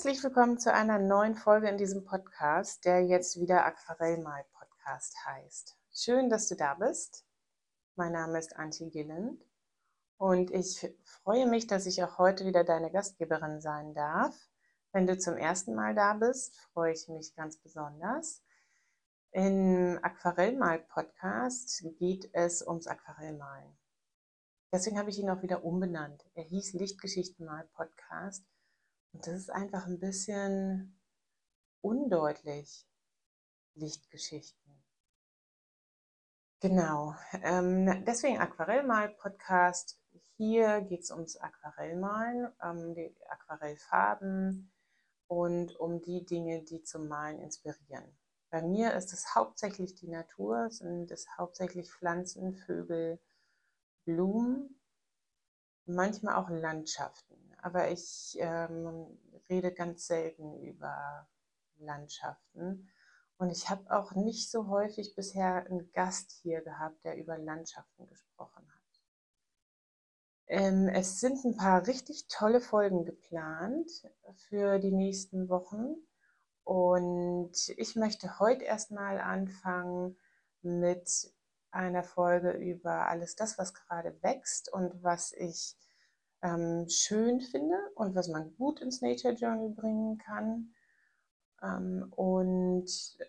Herzlich willkommen zu einer neuen Folge in diesem Podcast, der jetzt wieder Aquarellmal-Podcast heißt. Schön, dass du da bist. Mein Name ist Antje Gilland und ich freue mich, dass ich auch heute wieder deine Gastgeberin sein darf. Wenn du zum ersten Mal da bist, freue ich mich ganz besonders. Im Aquarellmal-Podcast geht es ums Aquarellmalen. Deswegen habe ich ihn auch wieder umbenannt. Er hieß Lichtgeschichtenmal-Podcast und das ist einfach ein bisschen undeutlich, Lichtgeschichten. Genau, ähm, deswegen Aquarellmal-Podcast. Hier geht es ums Aquarellmalen, um die Aquarellfarben und um die Dinge, die zum Malen inspirieren. Bei mir ist es hauptsächlich die Natur, sind es hauptsächlich Pflanzen, Vögel, Blumen, manchmal auch Landschaften aber ich ähm, rede ganz selten über Landschaften. Und ich habe auch nicht so häufig bisher einen Gast hier gehabt, der über Landschaften gesprochen hat. Ähm, es sind ein paar richtig tolle Folgen geplant für die nächsten Wochen. Und ich möchte heute erstmal anfangen mit einer Folge über alles das, was gerade wächst und was ich ähm, schön finde und was man gut ins Nature Journal bringen kann. Ähm, und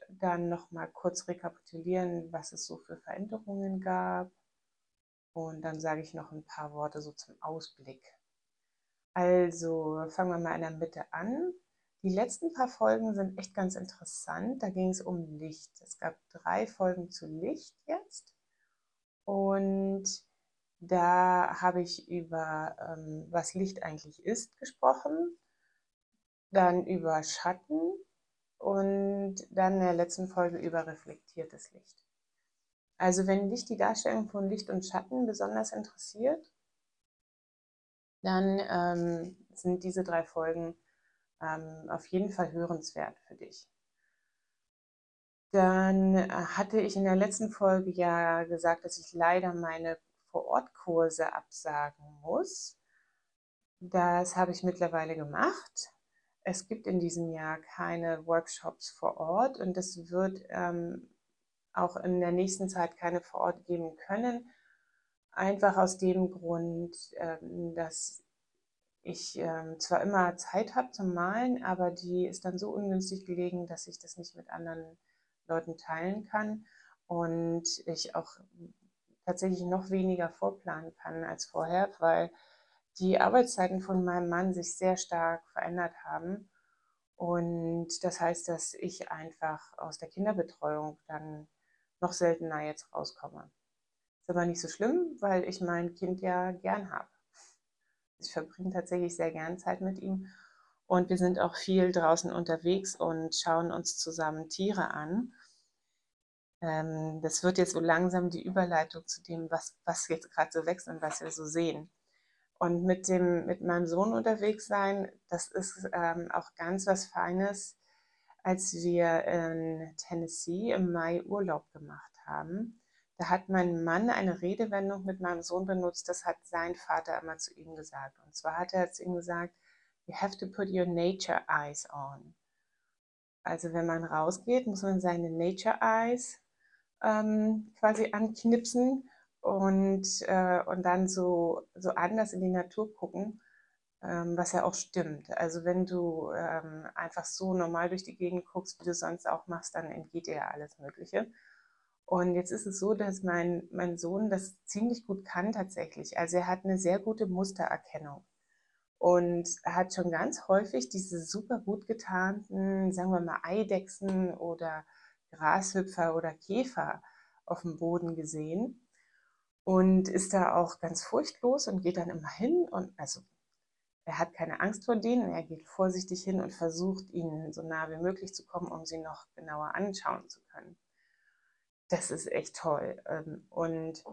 dann nochmal kurz rekapitulieren, was es so für Veränderungen gab. Und dann sage ich noch ein paar Worte so zum Ausblick. Also fangen wir mal in der Mitte an. Die letzten paar Folgen sind echt ganz interessant. Da ging es um Licht. Es gab drei Folgen zu Licht jetzt. Und da habe ich über, ähm, was Licht eigentlich ist, gesprochen, dann über Schatten und dann in der letzten Folge über reflektiertes Licht. Also wenn dich die Darstellung von Licht und Schatten besonders interessiert, dann ähm, sind diese drei Folgen ähm, auf jeden Fall hörenswert für dich. Dann äh, hatte ich in der letzten Folge ja gesagt, dass ich leider meine vor-Ort-Kurse absagen muss. Das habe ich mittlerweile gemacht. Es gibt in diesem Jahr keine Workshops vor Ort und es wird ähm, auch in der nächsten Zeit keine vor Ort geben können. Einfach aus dem Grund, ähm, dass ich ähm, zwar immer Zeit habe zum Malen, aber die ist dann so ungünstig gelegen, dass ich das nicht mit anderen Leuten teilen kann und ich auch tatsächlich noch weniger vorplanen kann als vorher, weil die Arbeitszeiten von meinem Mann sich sehr stark verändert haben. Und das heißt, dass ich einfach aus der Kinderbetreuung dann noch seltener jetzt rauskomme. Ist aber nicht so schlimm, weil ich mein Kind ja gern habe. Ich verbringe tatsächlich sehr gern Zeit mit ihm und wir sind auch viel draußen unterwegs und schauen uns zusammen Tiere an. Ähm, das wird jetzt so langsam die Überleitung zu dem, was, was jetzt gerade so wächst und was wir so sehen. Und mit, dem, mit meinem Sohn unterwegs sein, das ist ähm, auch ganz was Feines, als wir in Tennessee im Mai Urlaub gemacht haben. Da hat mein Mann eine Redewendung mit meinem Sohn benutzt, das hat sein Vater immer zu ihm gesagt. Und zwar hat er zu ihm gesagt, you have to put your nature eyes on. Also wenn man rausgeht, muss man seine nature eyes ähm, quasi anknipsen und, äh, und dann so, so anders in die Natur gucken, ähm, was ja auch stimmt. Also wenn du ähm, einfach so normal durch die Gegend guckst, wie du sonst auch machst, dann entgeht dir ja alles Mögliche. Und jetzt ist es so, dass mein, mein Sohn das ziemlich gut kann tatsächlich. Also er hat eine sehr gute Mustererkennung und hat schon ganz häufig diese super gut getarnten, sagen wir mal, Eidechsen oder Grashüpfer oder Käfer auf dem Boden gesehen und ist da auch ganz furchtlos und geht dann immer hin und also er hat keine Angst vor denen, er geht vorsichtig hin und versucht ihnen so nah wie möglich zu kommen, um sie noch genauer anschauen zu können. Das ist echt toll. Ähm, und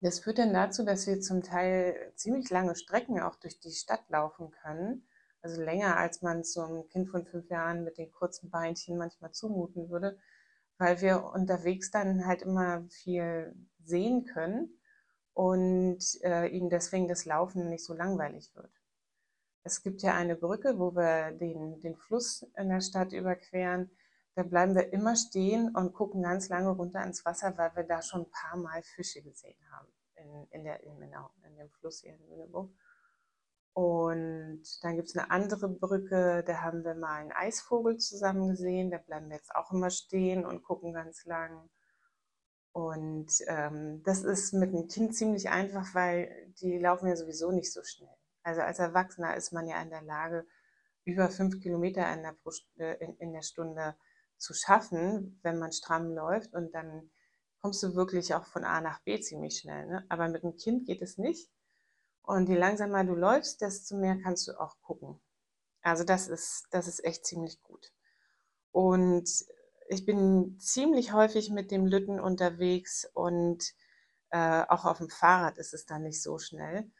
das führt dann dazu, dass wir zum Teil ziemlich lange Strecken auch durch die Stadt laufen können also länger als man so einem Kind von fünf Jahren mit den kurzen Beinchen manchmal zumuten würde, weil wir unterwegs dann halt immer viel sehen können und äh, ihnen deswegen das Laufen nicht so langweilig wird. Es gibt ja eine Brücke, wo wir den, den Fluss in der Stadt überqueren. Da bleiben wir immer stehen und gucken ganz lange runter ins Wasser, weil wir da schon ein paar Mal Fische gesehen haben in, in, der, in, genau, in dem Fluss hier in Lüneburg. Und dann gibt es eine andere Brücke, da haben wir mal einen Eisvogel zusammen gesehen. Da bleiben wir jetzt auch immer stehen und gucken ganz lang. Und ähm, das ist mit einem Kind ziemlich einfach, weil die laufen ja sowieso nicht so schnell. Also als Erwachsener ist man ja in der Lage, über fünf Kilometer in der, äh, in der Stunde zu schaffen, wenn man stramm läuft. Und dann kommst du wirklich auch von A nach B ziemlich schnell. Ne? Aber mit einem Kind geht es nicht. Und je langsamer du läufst, desto mehr kannst du auch gucken. Also das ist, das ist echt ziemlich gut. Und ich bin ziemlich häufig mit dem Lütten unterwegs und äh, auch auf dem Fahrrad ist es dann nicht so schnell.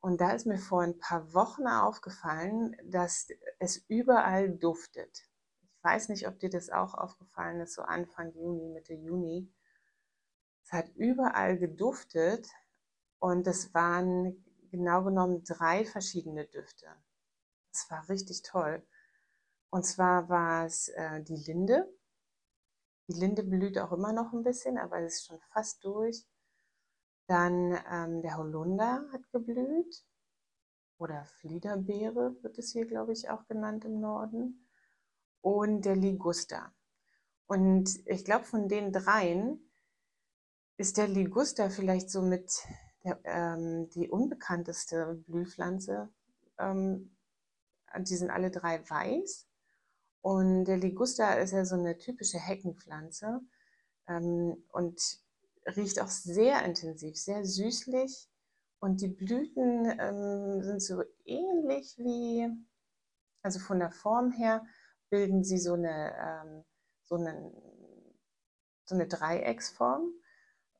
Und da ist mir vor ein paar Wochen aufgefallen, dass es überall duftet. Ich weiß nicht, ob dir das auch aufgefallen ist, so Anfang Juni, Mitte Juni. Es hat überall geduftet und es waren genau genommen drei verschiedene Düfte. Das war richtig toll. Und zwar war es äh, die Linde. Die Linde blüht auch immer noch ein bisschen, aber es ist schon fast durch. Dann ähm, der Holunder hat geblüht. Oder Fliederbeere wird es hier, glaube ich, auch genannt im Norden. Und der Liguster. Und ich glaube, von den dreien ist der Liguster vielleicht so mit der, ähm, die unbekannteste Blühpflanze. Ähm, die sind alle drei weiß. Und der Liguster ist ja so eine typische Heckenpflanze ähm, und riecht auch sehr intensiv, sehr süßlich. Und die Blüten ähm, sind so ähnlich wie, also von der Form her, bilden sie so eine, ähm, so eine, so eine Dreiecksform.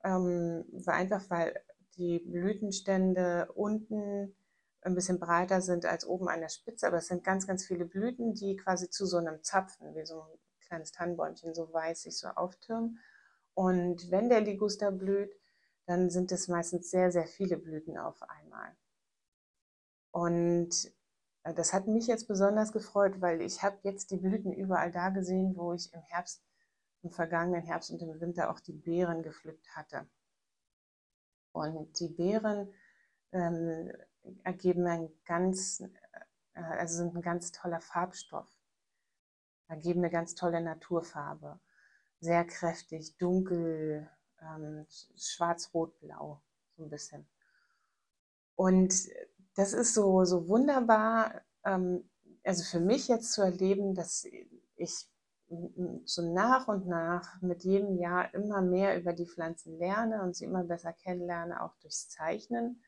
Ähm, einfach weil die Blütenstände unten ein bisschen breiter sind als oben an der Spitze, aber es sind ganz, ganz viele Blüten, die quasi zu so einem Zapfen, wie so ein kleines Tannenbäumchen, so weiß sich so auftürmen. Und wenn der Liguster blüht, dann sind es meistens sehr, sehr viele Blüten auf einmal. Und äh, das hat mich jetzt besonders gefreut, weil ich habe jetzt die Blüten überall da gesehen, wo ich im Herbst, im vergangenen Herbst und im Winter auch die Beeren gepflückt hatte. Und die Beeren ähm, ergeben ein ganz, äh, also sind ein ganz toller Farbstoff, ergeben eine ganz tolle Naturfarbe. Sehr kräftig, dunkel, ähm, schwarz-rot-blau, so ein bisschen. Und das ist so, so wunderbar, ähm, also für mich jetzt zu erleben, dass ich so nach und nach mit jedem Jahr immer mehr über die Pflanzen lerne und sie immer besser kennenlerne, auch durchs Zeichnen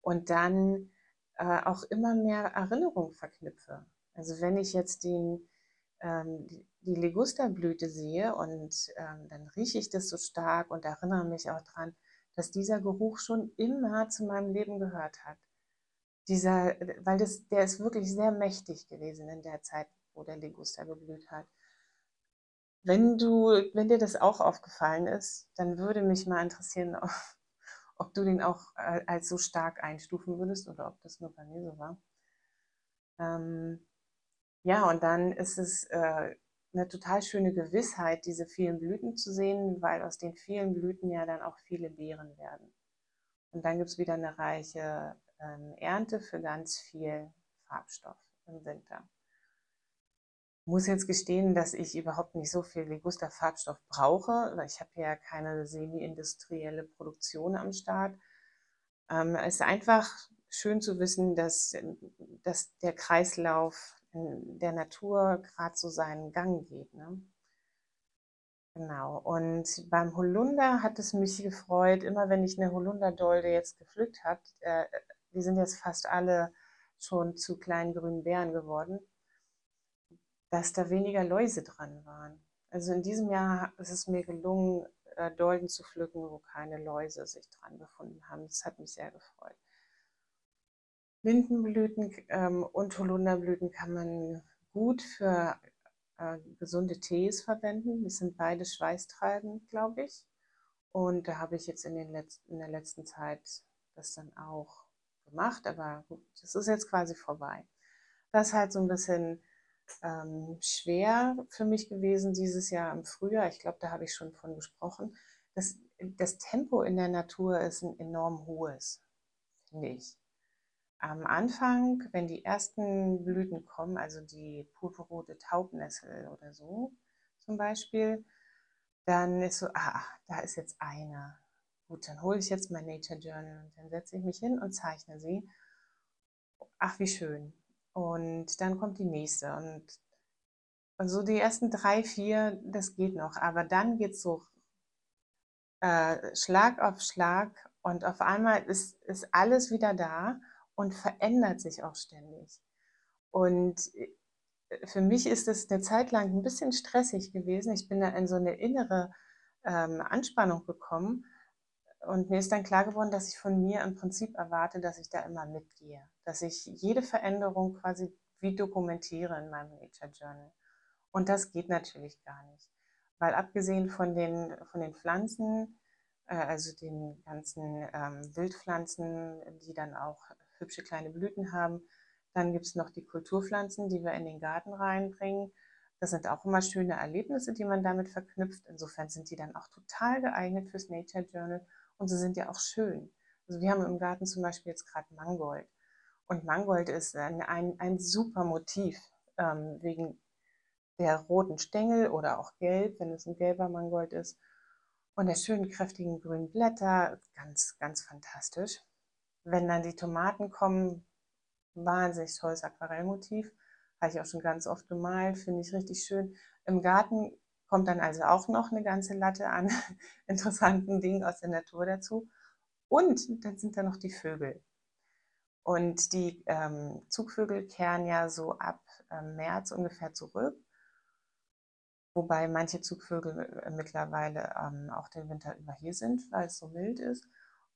und dann äh, auch immer mehr Erinnerungen verknüpfe. Also wenn ich jetzt den, ähm, die Ligusterblüte sehe und ähm, dann rieche ich das so stark und erinnere mich auch daran, dass dieser Geruch schon immer zu meinem Leben gehört hat. Dieser, weil das, der ist wirklich sehr mächtig gewesen in der Zeit, wo der Liguster geblüht hat. Wenn du, wenn dir das auch aufgefallen ist, dann würde mich mal interessieren, ob, du den auch äh, als so stark einstufen würdest oder ob das nur bei mir so war. Ähm, ja, und dann ist es äh, eine total schöne Gewissheit, diese vielen Blüten zu sehen, weil aus den vielen Blüten ja dann auch viele Beeren werden. Und dann gibt es wieder eine reiche ähm, Ernte für ganz viel Farbstoff im Winter muss jetzt gestehen, dass ich überhaupt nicht so viel Liguster-Farbstoff brauche. Ich habe ja keine semi-industrielle Produktion am Start. Ähm, es ist einfach schön zu wissen, dass, dass der Kreislauf in der Natur gerade so seinen Gang geht. Ne? Genau. Und beim Holunder hat es mich gefreut, immer wenn ich eine Holunderdolde jetzt gepflückt habe, äh, die sind jetzt fast alle schon zu kleinen grünen Beeren geworden dass da weniger Läuse dran waren. Also in diesem Jahr ist es mir gelungen, äh, Dolden zu pflücken, wo keine Läuse sich dran befunden haben. Das hat mich sehr gefreut. Lindenblüten ähm, und Holunderblüten kann man gut für äh, gesunde Tees verwenden. Die sind beide schweißtreibend, glaube ich. Und da habe ich jetzt in, den letzten, in der letzten Zeit das dann auch gemacht. Aber gut, das ist jetzt quasi vorbei. Das ist halt so ein bisschen ähm, schwer für mich gewesen dieses Jahr im Frühjahr. Ich glaube, da habe ich schon von gesprochen. Das, das Tempo in der Natur ist ein enorm hohes, finde ich. Am Anfang, wenn die ersten Blüten kommen, also die purpurrote Taubnessel oder so zum Beispiel, dann ist so, ah, da ist jetzt eine. Gut, dann hole ich jetzt mein Nature Journal und dann setze ich mich hin und zeichne sie. Ach, wie schön. Und dann kommt die nächste. Und, so die ersten drei, vier, das geht noch. Aber dann geht es so äh, Schlag auf Schlag und auf einmal ist, ist alles wieder da und verändert sich auch ständig. Und äh, für mich ist es eine Zeit lang ein bisschen stressig gewesen. Ich bin da in so eine innere ähm, Anspannung gekommen. Und mir ist dann klar geworden, dass ich von mir im Prinzip erwarte, dass ich da immer mitgehe. Dass ich jede Veränderung quasi wie dokumentiere in meinem Nature Journal. Und das geht natürlich gar nicht. Weil abgesehen von den, von den Pflanzen, äh, also den ganzen ähm, Wildpflanzen, die dann auch hübsche kleine Blüten haben, dann gibt es noch die Kulturpflanzen, die wir in den Garten reinbringen. Das sind auch immer schöne Erlebnisse, die man damit verknüpft. Insofern sind die dann auch total geeignet fürs Nature Journal und sie sind ja auch schön. Also wir haben im Garten zum Beispiel jetzt gerade Mangold. Und Mangold ist ein, ein, ein super Motiv ähm, wegen der roten Stängel oder auch gelb, wenn es ein gelber Mangold ist. Und der schönen kräftigen grünen Blätter, ganz, ganz fantastisch. Wenn dann die Tomaten kommen, wahnsinnig tolles Aquarellmotiv. Habe ich auch schon ganz oft gemalt, finde ich richtig schön. Im Garten kommt dann also auch noch eine ganze Latte an interessanten Dingen aus der Natur dazu. Und dann sind da noch die Vögel. Und die ähm, Zugvögel kehren ja so ab äh, März ungefähr zurück. Wobei manche Zugvögel äh, mittlerweile ähm, auch den Winter über hier sind, weil es so mild ist.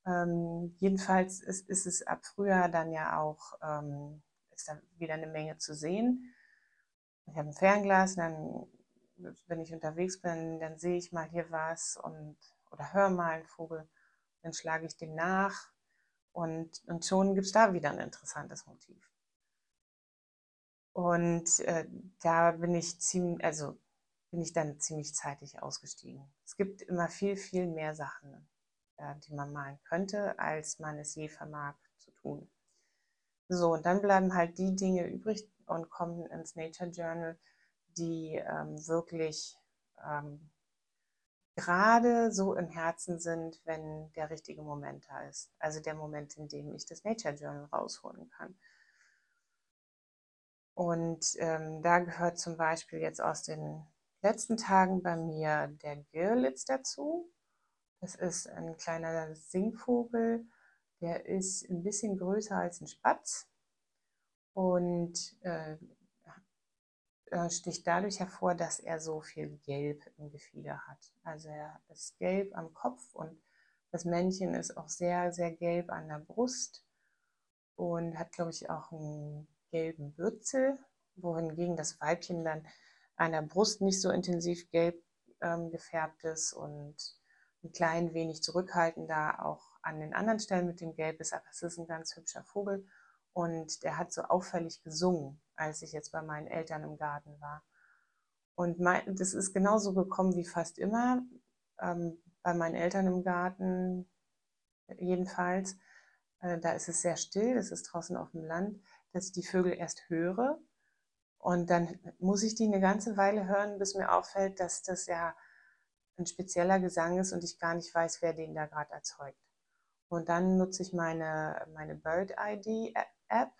Ähm, jedenfalls ist, ist, es ab Frühjahr dann ja auch, ähm, ist da wieder eine Menge zu sehen. Ich habe ein Fernglas, dann, wenn ich unterwegs bin, dann sehe ich mal hier was und oder höre mal einen Vogel, dann schlage ich den nach und, und schon gibt es da wieder ein interessantes Motiv. Und äh, da bin ich ziemlich, also bin ich dann ziemlich zeitig ausgestiegen. Es gibt immer viel, viel mehr Sachen äh, die man malen könnte, als man es je vermag zu tun. So, und dann bleiben halt die Dinge übrig und kommen ins Nature Journal, die ähm, wirklich ähm, gerade so im Herzen sind, wenn der richtige Moment da ist. Also der Moment, in dem ich das Nature Journal rausholen kann. Und ähm, da gehört zum Beispiel jetzt aus den letzten Tagen bei mir der Girlitz dazu. Das ist ein kleiner Singvogel, der ist ein bisschen größer als ein Spatz und äh, sticht dadurch hervor, dass er so viel Gelb im Gefieder hat. Also er ist gelb am Kopf und das Männchen ist auch sehr, sehr gelb an der Brust und hat, glaube ich, auch einen gelben Bürzel, wohingegen das Weibchen dann an der Brust nicht so intensiv gelb ähm, gefärbt ist und ein klein wenig zurückhaltender auch an den anderen Stellen mit dem Gelb ist, aber es ist ein ganz hübscher Vogel und der hat so auffällig gesungen, als ich jetzt bei meinen Eltern im Garten war. Und mein, das ist genauso gekommen wie fast immer ähm, bei meinen Eltern im Garten, jedenfalls. Äh, da ist es sehr still, es ist draußen auf dem Land, dass ich die Vögel erst höre und dann muss ich die eine ganze Weile hören, bis mir auffällt, dass das ja ein spezieller Gesang ist und ich gar nicht weiß, wer den da gerade erzeugt. Und dann nutze ich meine, meine Bird ID App,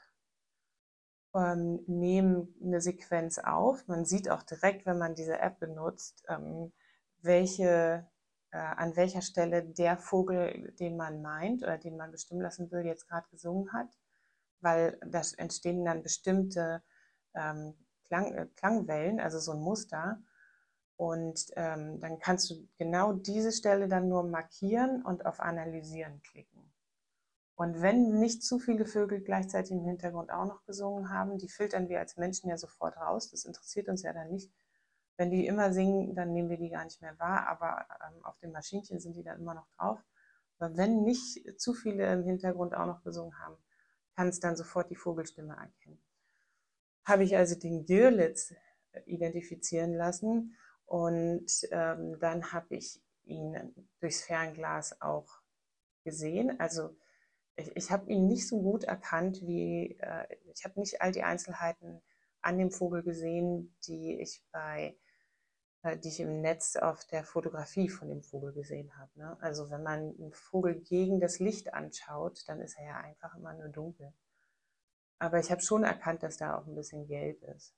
ähm, nehme eine Sequenz auf. Man sieht auch direkt, wenn man diese App benutzt, ähm, welche, äh, an welcher Stelle der Vogel, den man meint oder den man bestimmen lassen will, jetzt gerade gesungen hat, weil da entstehen dann bestimmte ähm, Klang, äh, Klangwellen, also so ein Muster. Und ähm, dann kannst du genau diese Stelle dann nur markieren und auf Analysieren klicken. Und wenn nicht zu viele Vögel gleichzeitig im Hintergrund auch noch gesungen haben, die filtern wir als Menschen ja sofort raus. Das interessiert uns ja dann nicht. Wenn die immer singen, dann nehmen wir die gar nicht mehr wahr, aber ähm, auf dem Maschinchen sind die dann immer noch drauf. Aber wenn nicht zu viele im Hintergrund auch noch gesungen haben, kann es dann sofort die Vogelstimme erkennen. habe ich also den Girlitz identifizieren lassen und ähm, dann habe ich ihn durchs Fernglas auch gesehen. Also ich, ich habe ihn nicht so gut erkannt, wie äh, ich habe nicht all die Einzelheiten an dem Vogel gesehen, die ich bei äh, die ich im Netz auf der Fotografie von dem Vogel gesehen habe. Ne? Also wenn man einen Vogel gegen das Licht anschaut, dann ist er ja einfach immer nur dunkel. Aber ich habe schon erkannt, dass da auch ein bisschen gelb ist.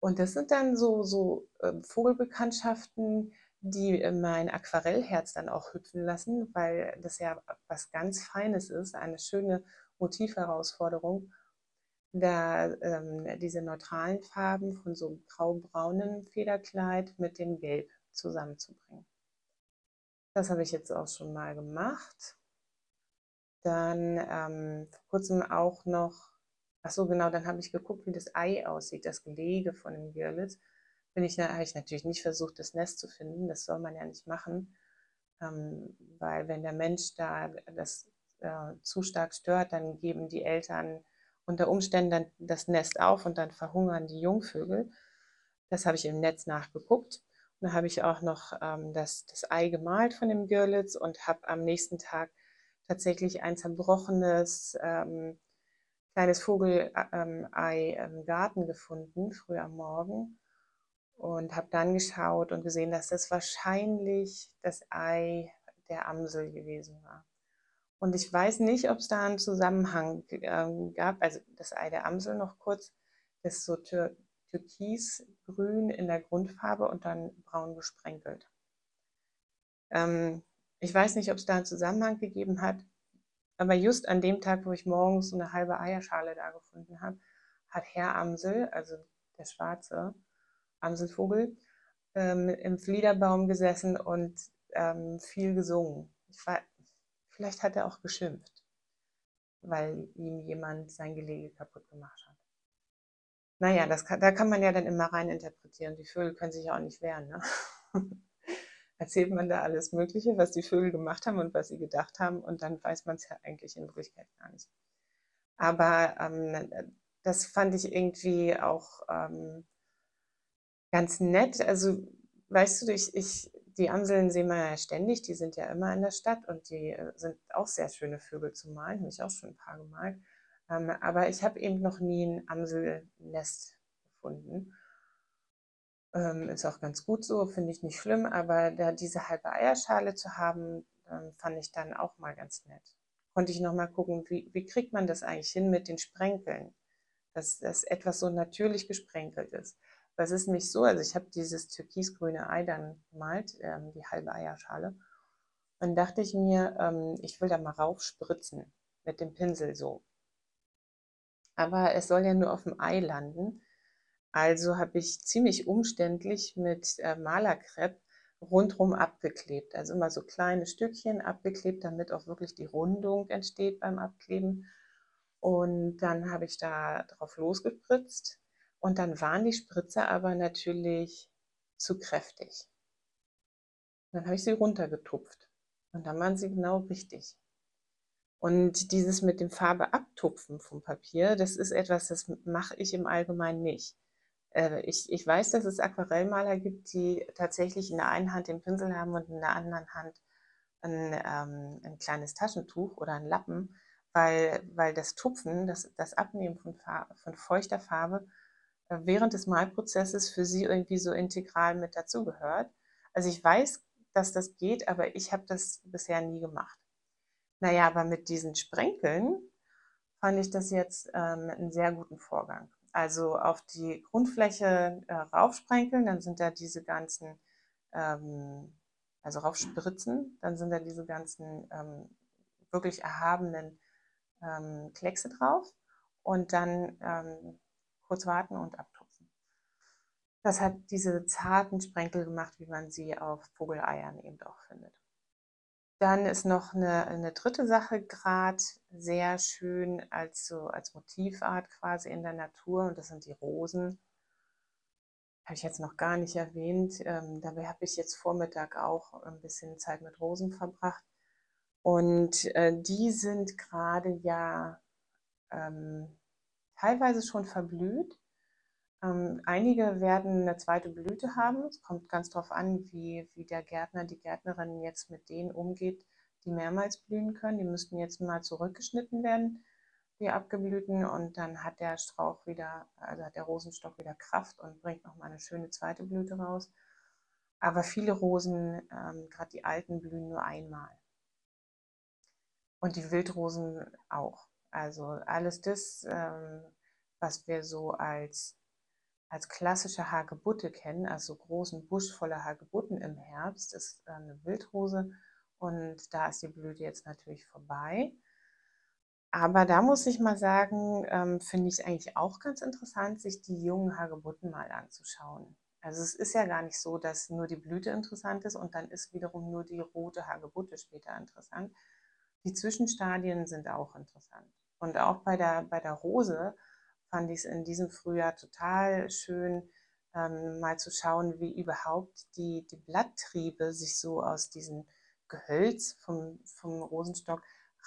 Und das sind dann so, so äh, Vogelbekanntschaften, die mein Aquarellherz dann auch hüpfen lassen, weil das ja was ganz Feines ist, eine schöne Motivherausforderung, da ähm, diese neutralen Farben von so grau-braunen Federkleid mit dem Gelb zusammenzubringen. Das habe ich jetzt auch schon mal gemacht. Dann ähm, vor kurzem auch noch, ach so genau, dann habe ich geguckt, wie das Ei aussieht, das Gelege von dem Girlitz bin ich, habe ich natürlich nicht versucht, das Nest zu finden. Das soll man ja nicht machen, ähm, weil wenn der Mensch da das äh, zu stark stört, dann geben die Eltern unter Umständen dann das Nest auf und dann verhungern die Jungvögel. Das habe ich im Netz nachgeguckt. Und dann habe ich auch noch ähm, das, das Ei gemalt von dem Görlitz und habe am nächsten Tag tatsächlich ein zerbrochenes ähm, kleines Vogelei ähm, im Garten gefunden, früh am Morgen und habe dann geschaut und gesehen, dass das wahrscheinlich das Ei der Amsel gewesen war. Und ich weiß nicht, ob es da einen Zusammenhang äh, gab. Also das Ei der Amsel noch kurz, das ist so tür türkisgrün in der Grundfarbe und dann braun gesprenkelt. Ähm, ich weiß nicht, ob es da einen Zusammenhang gegeben hat, aber just an dem Tag, wo ich morgens so eine halbe Eierschale da gefunden habe, hat Herr Amsel, also der Schwarze, Amselvogel, ähm, im Fliederbaum gesessen und ähm, viel gesungen. War, vielleicht hat er auch geschimpft, weil ihm jemand sein Gelege kaputt gemacht hat. Naja, das kann, da kann man ja dann immer rein interpretieren. Die Vögel können sich auch nicht wehren. Ne? Erzählt man da alles Mögliche, was die Vögel gemacht haben und was sie gedacht haben, und dann weiß man es ja eigentlich in Wirklichkeit gar nicht. Aber ähm, das fand ich irgendwie auch ähm, Ganz nett. Also, weißt du, ich, ich, die Amseln sehen wir ja ständig, die sind ja immer in der Stadt und die äh, sind auch sehr schöne Vögel zu malen, habe ich auch schon ein paar gemalt. Ähm, aber ich habe eben noch nie ein Amselnest gefunden. Ähm, ist auch ganz gut so, finde ich nicht schlimm, aber da diese halbe Eierschale zu haben, ähm, fand ich dann auch mal ganz nett. Konnte ich noch mal gucken, wie, wie kriegt man das eigentlich hin mit den Sprenkeln, dass das etwas so natürlich gesprenkelt ist. Das ist nämlich so, also ich habe dieses türkisgrüne Ei dann gemalt, ähm, die halbe Eierschale. Und dachte ich mir, ähm, ich will da mal raufspritzen mit dem Pinsel so. Aber es soll ja nur auf dem Ei landen. Also habe ich ziemlich umständlich mit äh, Malerkrepp rundherum abgeklebt. Also immer so kleine Stückchen abgeklebt, damit auch wirklich die Rundung entsteht beim Abkleben. Und dann habe ich da drauf losgespritzt und dann waren die Spritzer aber natürlich zu kräftig. Dann habe ich sie runtergetupft und dann waren sie genau richtig. Und dieses mit dem Farbe abtupfen vom Papier, das ist etwas, das mache ich im Allgemeinen nicht. Äh, ich, ich weiß, dass es Aquarellmaler gibt, die tatsächlich in der einen Hand den Pinsel haben und in der anderen Hand ein, ähm, ein kleines Taschentuch oder ein Lappen, weil, weil das Tupfen, das, das Abnehmen von, Farbe, von feuchter Farbe während des Malprozesses für sie irgendwie so integral mit dazugehört. Also ich weiß, dass das geht, aber ich habe das bisher nie gemacht. Naja, aber mit diesen Sprenkeln fand ich das jetzt ähm, einen sehr guten Vorgang. Also auf die Grundfläche äh, raufsprenkeln, dann sind da diese ganzen, ähm, also raufspritzen, dann sind da diese ganzen ähm, wirklich erhabenen ähm, Kleckse drauf und dann ähm, kurz warten und abtupfen. Das hat diese zarten Sprenkel gemacht, wie man sie auf Vogeleiern eben auch findet. Dann ist noch eine, eine dritte Sache gerade sehr schön als, so, als Motivart quasi in der Natur und das sind die Rosen. Habe ich jetzt noch gar nicht erwähnt. Ähm, dabei habe ich jetzt Vormittag auch ein bisschen Zeit mit Rosen verbracht. Und äh, die sind gerade ja ähm, teilweise schon verblüht. Ähm, einige werden eine zweite Blüte haben. Es kommt ganz darauf an, wie, wie der Gärtner, die Gärtnerin jetzt mit denen umgeht, die mehrmals blühen können. Die müssten jetzt mal zurückgeschnitten werden, die Abgeblühten, und dann hat der Strauch wieder, also hat der Rosenstock wieder Kraft und bringt nochmal eine schöne zweite Blüte raus. Aber viele Rosen, ähm, gerade die alten, blühen nur einmal. Und die Wildrosen auch. Also alles das, ähm, was wir so als, als klassische Hagebutte kennen, also großen Busch voller Hagebutten im Herbst, ist äh, eine Wildrose. Und da ist die Blüte jetzt natürlich vorbei. Aber da muss ich mal sagen, ähm, finde ich eigentlich auch ganz interessant, sich die jungen Hagebutten mal anzuschauen. Also es ist ja gar nicht so, dass nur die Blüte interessant ist und dann ist wiederum nur die rote Hagebutte später interessant. Die Zwischenstadien sind auch interessant. Und auch bei der, bei der Rose fand ich es in diesem Frühjahr total schön, ähm, mal zu schauen, wie überhaupt die, die Blatttriebe sich so aus diesem Gehölz vom, vom Rosenstock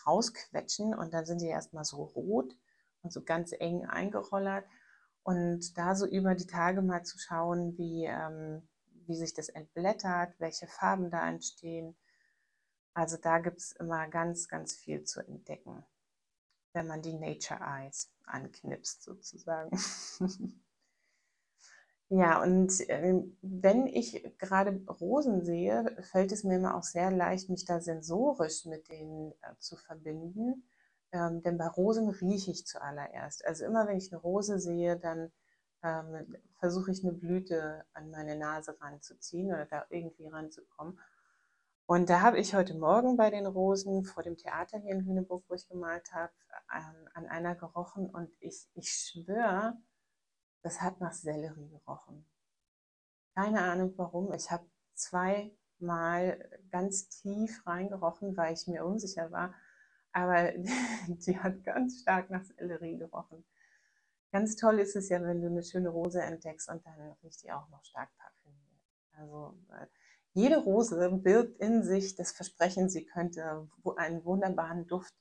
rausquetschen und dann sind die erstmal so rot und so ganz eng eingerollert. Und da so über die Tage mal zu schauen, wie, ähm, wie sich das entblättert, welche Farben da entstehen. Also da gibt es immer ganz, ganz viel zu entdecken, wenn man die Nature Eyes anknipst sozusagen. Ja, und äh, wenn ich gerade Rosen sehe, fällt es mir immer auch sehr leicht, mich da sensorisch mit denen äh, zu verbinden. Ähm, denn bei Rosen rieche ich zuallererst. Also immer wenn ich eine Rose sehe, dann ähm, versuche ich eine Blüte an meine Nase ranzuziehen oder da irgendwie ranzukommen. Und da habe ich heute Morgen bei den Rosen vor dem Theater hier in Lüneburg, wo ich gemalt habe, an, an einer gerochen und ich, ich schwöre, das hat nach Sellerie gerochen. Keine Ahnung warum. Ich habe zweimal ganz tief reingerochen, weil ich mir unsicher war. Aber die hat ganz stark nach Sellerie gerochen. Ganz toll ist es ja, wenn du eine schöne Rose entdeckst und dann riecht die auch noch stark parfümiert. Also jede Rose birgt in sich das Versprechen, sie könnte einen wunderbaren Duft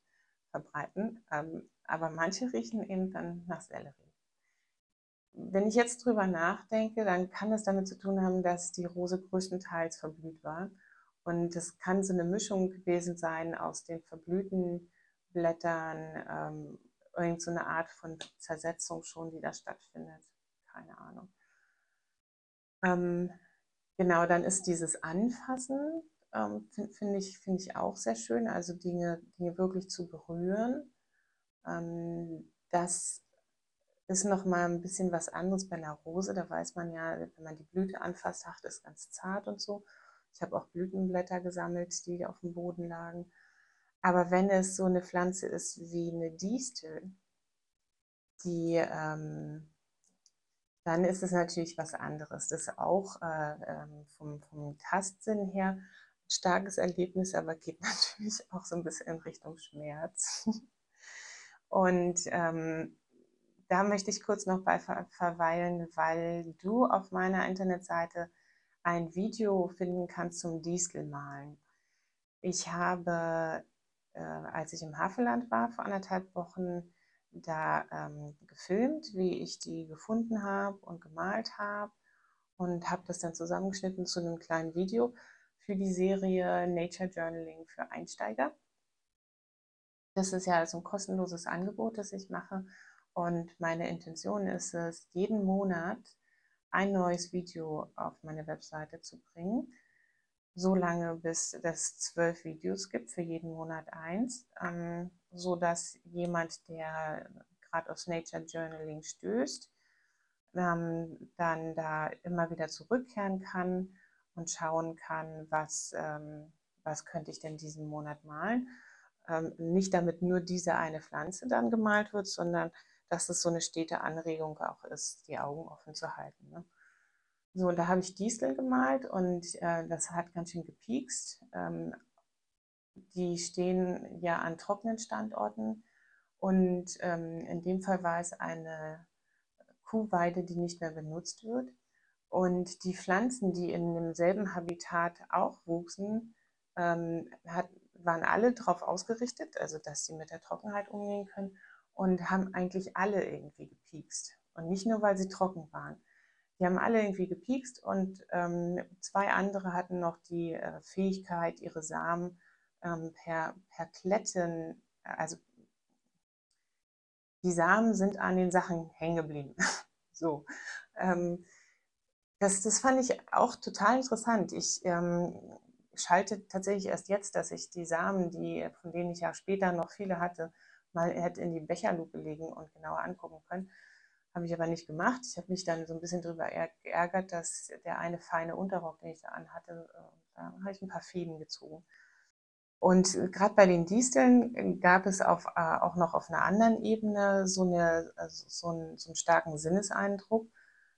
verbreiten. Ähm, aber manche riechen eben dann nach Sellerie wenn ich jetzt drüber nachdenke, dann kann das damit zu tun haben, dass die Rose größtenteils verblüht war. Und es kann so eine Mischung gewesen sein aus den verblühten Blättern, ähm, irgend so eine Art von Zersetzung schon, die da stattfindet. Keine Ahnung. Ähm, genau, dann ist dieses Anfassen, ähm, finde find ich, find ich auch sehr schön, also Dinge, Dinge wirklich zu berühren. Ähm, das ist noch mal ein bisschen was anderes bei einer Rose. Da weiß man ja, wenn man die Blüte anfasst, das ist ganz zart und so. Ich habe auch Blütenblätter gesammelt, die auf dem Boden lagen. Aber wenn es so eine Pflanze ist wie eine Distel, die, ähm, dann ist es natürlich was anderes. Das ist auch äh, ähm, vom, vom Tastsinn her ein starkes Erlebnis, aber geht natürlich auch so ein bisschen in Richtung Schmerz. Und ähm, da möchte ich kurz noch bei verweilen, weil du auf meiner Internetseite ein Video finden kannst zum Distelmalen. Ich habe, äh, als ich im Havelland war vor anderthalb Wochen, da ähm, gefilmt, wie ich die gefunden habe und gemalt habe und habe das dann zusammengeschnitten zu einem kleinen Video für die Serie Nature Journaling für Einsteiger. Das ist ja also ein kostenloses Angebot, das ich mache und meine Intention ist es, jeden Monat ein neues Video auf meine Webseite zu bringen. So lange, bis es zwölf Videos gibt, für jeden Monat eins, ähm, so dass jemand, der gerade aufs Nature Journaling stößt, ähm, dann da immer wieder zurückkehren kann und schauen kann, was, ähm, was könnte ich denn diesen Monat malen. Ähm, nicht damit nur diese eine Pflanze dann gemalt wird, sondern dass es so eine stete Anregung auch ist, die Augen offen zu halten. Ne? So, und da habe ich Diesel gemalt und äh, das hat ganz schön gepiekst. Ähm, die stehen ja an trockenen Standorten und ähm, in dem Fall war es eine Kuhweide, die nicht mehr benutzt wird. Und die Pflanzen, die in demselben Habitat auch wuchsen, ähm, hat, waren alle darauf ausgerichtet, also dass sie mit der Trockenheit umgehen können und haben eigentlich alle irgendwie gepiekst. Und nicht nur, weil sie trocken waren. Die haben alle irgendwie gepiekst und ähm, zwei andere hatten noch die äh, Fähigkeit, ihre Samen ähm, per, per Kletten, also die Samen sind an den Sachen hängen geblieben. so. Ähm, das, das fand ich auch total interessant. Ich ähm, schalte tatsächlich erst jetzt, dass ich die Samen, die, von denen ich ja später noch viele hatte, mal hätte in die Becherlupe legen und genauer angucken können. Habe ich aber nicht gemacht. Ich habe mich dann so ein bisschen darüber geärgert, dass der eine feine Unterrock, den ich da anhatte, äh, da habe ich ein paar Fäden gezogen. Und gerade bei den Disteln gab es auf, äh, auch noch auf einer anderen Ebene so, eine, also so, einen, so einen starken Sinneseindruck.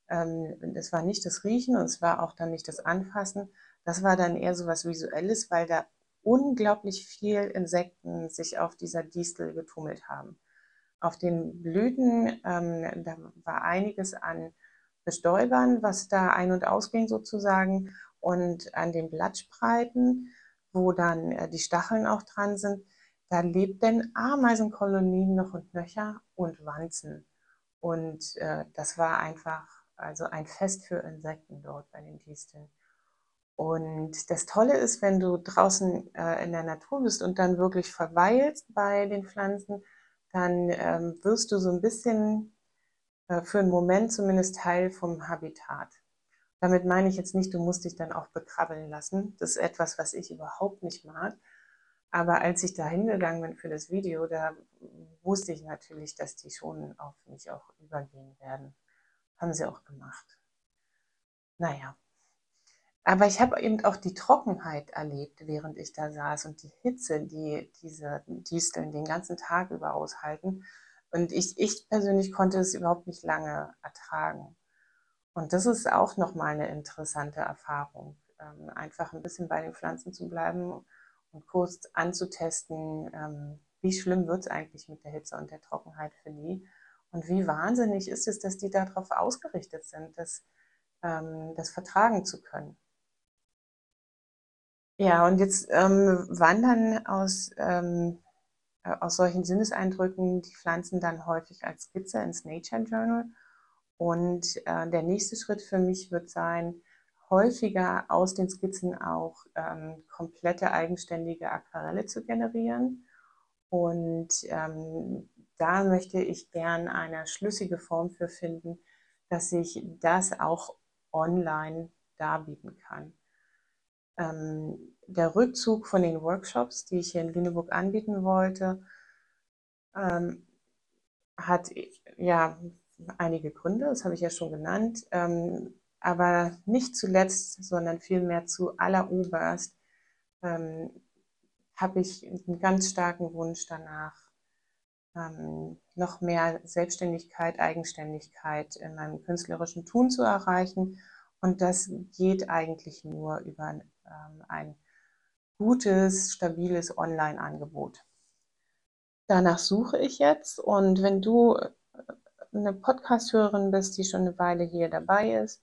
Ähm, das war nicht das Riechen und es war auch dann nicht das Anfassen. Das war dann eher so was Visuelles, weil da unglaublich viel Insekten sich auf dieser Distel getummelt haben. Auf den Blüten, ähm, da war einiges an Bestäubern, was da ein- und ausging sozusagen. Und an den Blattspreiten, wo dann äh, die Stacheln auch dran sind, da lebten Ameisenkolonien noch und nöcher und Wanzen. Und äh, das war einfach also ein Fest für Insekten dort bei den Disteln. Und das Tolle ist, wenn du draußen äh, in der Natur bist und dann wirklich verweilst bei den Pflanzen, dann ähm, wirst du so ein bisschen äh, für einen Moment zumindest Teil vom Habitat. Damit meine ich jetzt nicht, du musst dich dann auch bekrabbeln lassen. Das ist etwas, was ich überhaupt nicht mag. Aber als ich da hingegangen bin für das Video, da wusste ich natürlich, dass die schon auf mich auch übergehen werden. Haben sie auch gemacht. Naja, aber ich habe eben auch die Trockenheit erlebt, während ich da saß und die Hitze, die diese Disteln den ganzen Tag über aushalten. Und ich, ich persönlich konnte es überhaupt nicht lange ertragen. Und das ist auch nochmal eine interessante Erfahrung, ähm, einfach ein bisschen bei den Pflanzen zu bleiben und kurz anzutesten, ähm, wie schlimm wird es eigentlich mit der Hitze und der Trockenheit für die. Und wie wahnsinnig ist es, dass die darauf ausgerichtet sind, das, ähm, das vertragen zu können. Ja, und jetzt ähm, wandern aus, ähm, äh, aus solchen Sinneseindrücken die Pflanzen dann häufig als Skizze ins Nature Journal. Und äh, der nächste Schritt für mich wird sein, häufiger aus den Skizzen auch ähm, komplette eigenständige Aquarelle zu generieren. Und ähm, da möchte ich gern eine schlüssige Form für finden, dass ich das auch online darbieten kann. Ähm, der Rückzug von den Workshops, die ich hier in Lüneburg anbieten wollte, ähm, hat ja einige Gründe, das habe ich ja schon genannt, ähm, aber nicht zuletzt, sondern vielmehr zu alleroberst ähm, habe ich einen ganz starken Wunsch danach, ähm, noch mehr Selbstständigkeit, Eigenständigkeit in meinem künstlerischen Tun zu erreichen. Und das geht eigentlich nur über ähm, ein gutes, stabiles Online-Angebot. Danach suche ich jetzt und wenn du eine Podcast-Hörerin bist, die schon eine Weile hier dabei ist,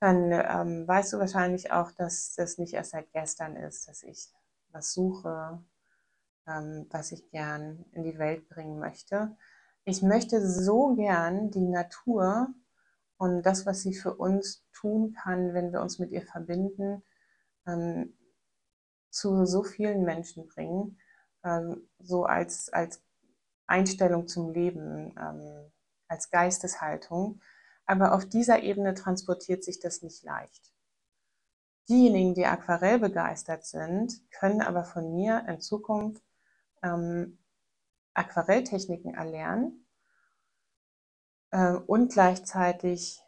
dann ähm, weißt du wahrscheinlich auch, dass das nicht erst seit gestern ist, dass ich was suche, ähm, was ich gern in die Welt bringen möchte. Ich möchte so gern die Natur und das, was sie für uns tun kann, wenn wir uns mit ihr verbinden, ähm, zu so vielen Menschen bringen, ähm, so als, als Einstellung zum Leben, ähm, als Geisteshaltung. Aber auf dieser Ebene transportiert sich das nicht leicht. Diejenigen, die Aquarell begeistert sind, können aber von mir in Zukunft ähm, Aquarelltechniken erlernen äh, und gleichzeitig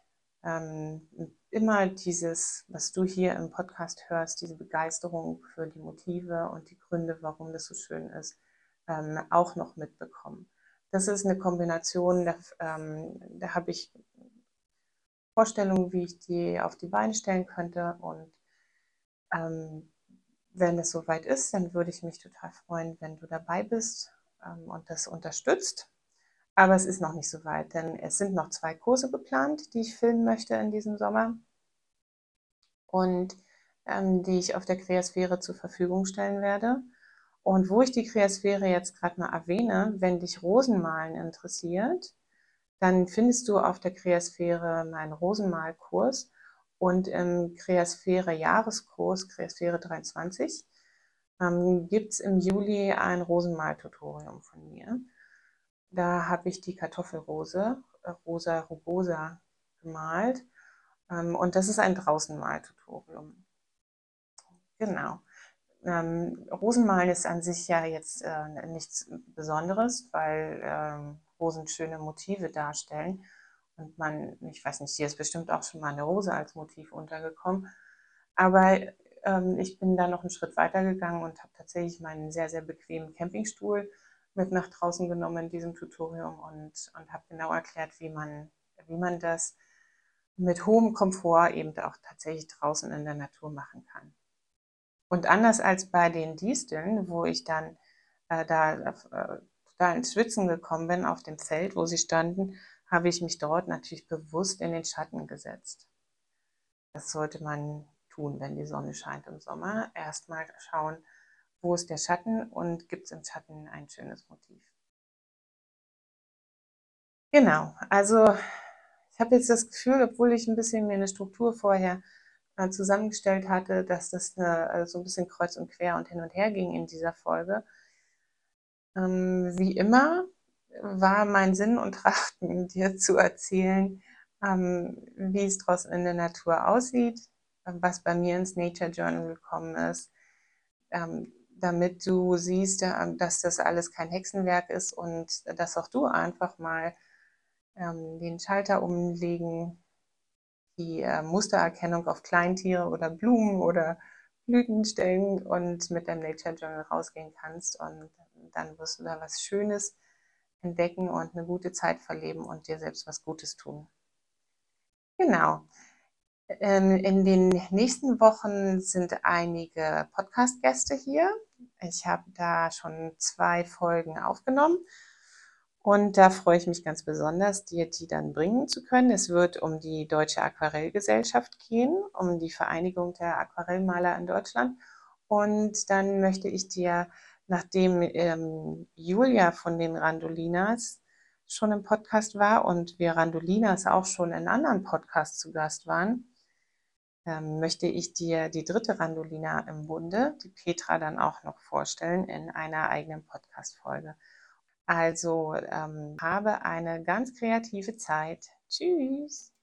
ähm, immer dieses, was du hier im Podcast hörst, diese Begeisterung für die Motive und die Gründe, warum das so schön ist, ähm, auch noch mitbekommen. Das ist eine Kombination, da, ähm, da habe ich Vorstellungen, wie ich die auf die Beine stellen könnte. Und ähm, wenn es soweit ist, dann würde ich mich total freuen, wenn du dabei bist ähm, und das unterstützt. Aber es ist noch nicht so weit, denn es sind noch zwei Kurse geplant, die ich filmen möchte in diesem Sommer und ähm, die ich auf der Kreasphäre zur Verfügung stellen werde. Und wo ich die Kreasphäre jetzt gerade mal erwähne, wenn dich Rosenmalen interessiert, dann findest du auf der Kreasphäre meinen Rosenmalkurs und im Kreasphäre Jahreskurs, Kreasphäre 23, ähm, gibt es im Juli ein Rosenmal-Tutorium von mir. Da habe ich die Kartoffelrose, äh, Rosa rugosa, gemalt. Ähm, und das ist ein Draußenmal-Tutorium. Genau. Ähm, Rosenmalen ist an sich ja jetzt äh, nichts Besonderes, weil ähm, Rosen schöne Motive darstellen. Und man, ich weiß nicht, hier ist bestimmt auch schon mal eine Rose als Motiv untergekommen. Aber ähm, ich bin da noch einen Schritt weiter gegangen und habe tatsächlich meinen sehr, sehr bequemen Campingstuhl mit nach draußen genommen in diesem Tutorium und, und habe genau erklärt, wie man, wie man das mit hohem Komfort eben auch tatsächlich draußen in der Natur machen kann. Und anders als bei den Disteln, wo ich dann äh, da äh, total ins Schwitzen gekommen bin auf dem Feld, wo sie standen, habe ich mich dort natürlich bewusst in den Schatten gesetzt. Das sollte man tun, wenn die Sonne scheint im Sommer. Erstmal schauen, wo ist der Schatten und gibt es im Schatten ein schönes Motiv. Genau, also ich habe jetzt das Gefühl, obwohl ich ein bisschen mir eine Struktur vorher äh, zusammengestellt hatte, dass das eine, äh, so ein bisschen kreuz und quer und hin und her ging in dieser Folge. Ähm, wie immer war mein Sinn und Trachten, dir zu erzählen, ähm, wie es draußen in der Natur aussieht, was bei mir ins Nature Journal gekommen ist, ähm, damit du siehst, äh, dass das alles kein Hexenwerk ist und dass auch du einfach mal ähm, den Schalter umlegen, die äh, Mustererkennung auf Kleintiere oder Blumen oder Blüten stellen und mit deinem Nature Journal rausgehen kannst und dann wirst du da was Schönes entdecken und eine gute Zeit verleben und dir selbst was Gutes tun. Genau. Ähm, in den nächsten Wochen sind einige Podcast-Gäste hier. Ich habe da schon zwei Folgen aufgenommen und da freue ich mich ganz besonders, dir die dann bringen zu können. Es wird um die Deutsche Aquarellgesellschaft gehen, um die Vereinigung der Aquarellmaler in Deutschland. Und dann möchte ich dir, nachdem ähm, Julia von den Randolinas schon im Podcast war und wir Randolinas auch schon in anderen Podcasts zu Gast waren, ähm, möchte ich dir die dritte Randolina im Bunde, die Petra, dann auch noch vorstellen in einer eigenen Podcast-Folge. Also ähm, habe eine ganz kreative Zeit. Tschüss!